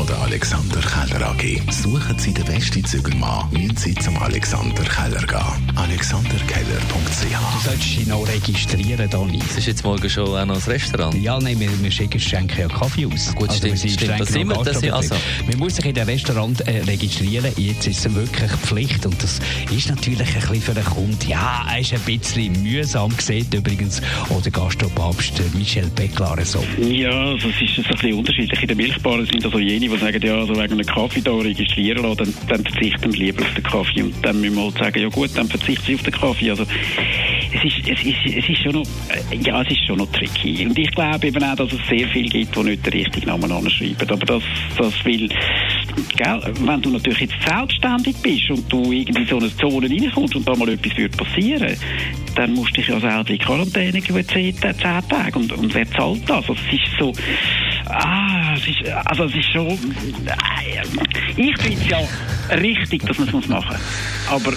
von der Alexander Keller AG. Suchen Sie den besten Zügelmann, müssen Sie zum Alexander Keller gehen. alexanderkeller.ch Du solltest dich noch registrieren, Dani. Das ist jetzt morgen schon auch noch ein Restaurant. Ja, nein, wir, wir schicken, schenken ja Kaffee aus. Gut, stimmt, wir sind stimmt. streng Das sind wir, das sind also-. Man muss sich in dem Restaurant äh, registrieren. Jetzt ist es wirklich Pflicht. Und das ist natürlich ein bisschen für den Kunden, ja, er ist ein bisschen mühsam gesehen. Übrigens, auch der Gastropapst äh, Michel Becklar so. Ja, also es ist ein bisschen unterschiedlich. In den Milchbaren sind also jene, die sagen, ja, also wegen einem Kaffee registrieren lassen, dann, dann verzichten wir lieber auf den Kaffee. Und dann müssen wir halt sagen, ja gut, dann verzichten sie auf den Kaffee. Also es ist, es ist, es ist schon noch, äh, ja, es ist schon noch tricky. Und ich glaube eben auch, dass es sehr viel gibt, die nicht den richtigen Namen anschreiben. Aber das, das will, gell, wenn du natürlich jetzt selbstständig bist und du irgendwie in so eine Zone reinkommst und da mal etwas würde passieren, dann musst du dich ja selber in Quarantäne geben, 10, 10 Tage. Und, und wer zahlt das? Also es ist so, ah, es ist, also es ist schon, äh, ich finde es ja richtig, dass man es machen muss. Aber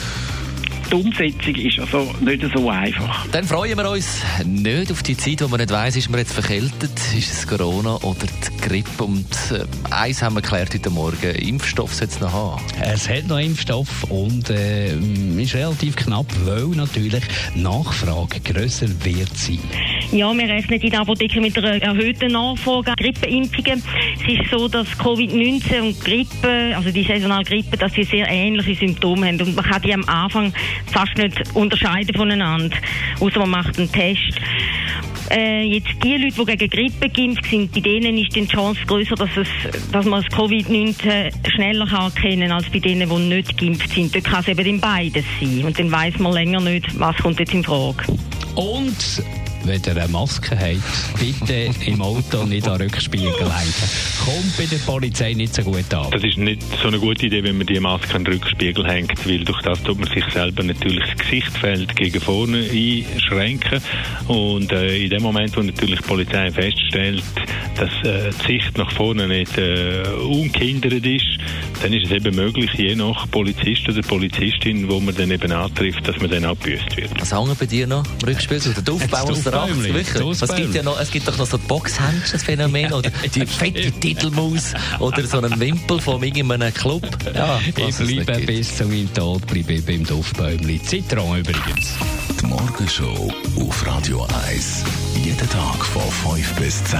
die Umsetzung ist also nicht so einfach. Dann freuen wir uns nicht auf die Zeit, wo man nicht weiss, ist man jetzt verkältet, ist es Corona oder die Grippe. Und äh, eins haben wir geklärt heute Morgen, Impfstoff soll es noch haben. Es hat noch Impfstoff und äh, ist relativ knapp, weil natürlich die Nachfrage grösser wird sein. Ja, wir rechnen in der Apotheke mit einer erhöhten Nachfrage Grippeimpfungen. Es ist so, dass Covid-19 und Grippe, also die saisonale Grippe, dass sie sehr ähnliche Symptome haben. Und man kann die am Anfang fast nicht unterscheiden voneinander, außer man macht einen Test. Äh, jetzt die Leute, die gegen Grippe geimpft sind, bei denen ist die Chance größer, dass, es, dass man das Covid-19 schneller kann erkennen als bei denen, die nicht geimpft sind. Dort kann es eben beides sein. Und dann weiß man länger nicht, was kommt jetzt in Frage. Und wenn ihr eine Maske habt, bitte im Auto nicht an den Rückspiegel lenken. Kommt bei der Polizei nicht so gut an. Das ist nicht so eine gute Idee, wenn man die Maske an den Rückspiegel hängt, weil durch das tut man sich selber natürlich das Gesichtfeld gegen vorne einschränken. Und äh, in dem Moment, wo natürlich die Polizei feststellt, dass äh, die Sicht nach vorne nicht äh, ungehindert ist, dann ist es eben möglich, je nach Polizist oder Polizistin, wo man dann eben antrifft, dass man dann abbüßt wird. Was hängt bei dir noch im Rückspiel? So der Aufbau Das aus der 80 Aufbäumli, Wirklich? das Es gibt, ja noch, es gibt doch noch so Boxhändchen, das Phänomen, oder die fette Titelmaus, oder so einen Wimpel von irgendeinem Club. Ja, Ich bleibe bis zu meinem Tod bleibe ich beim Duftbäumli. Zitron übrigens. Die Morgenshow auf Radio 1. Jeden Tag von 5 bis 10.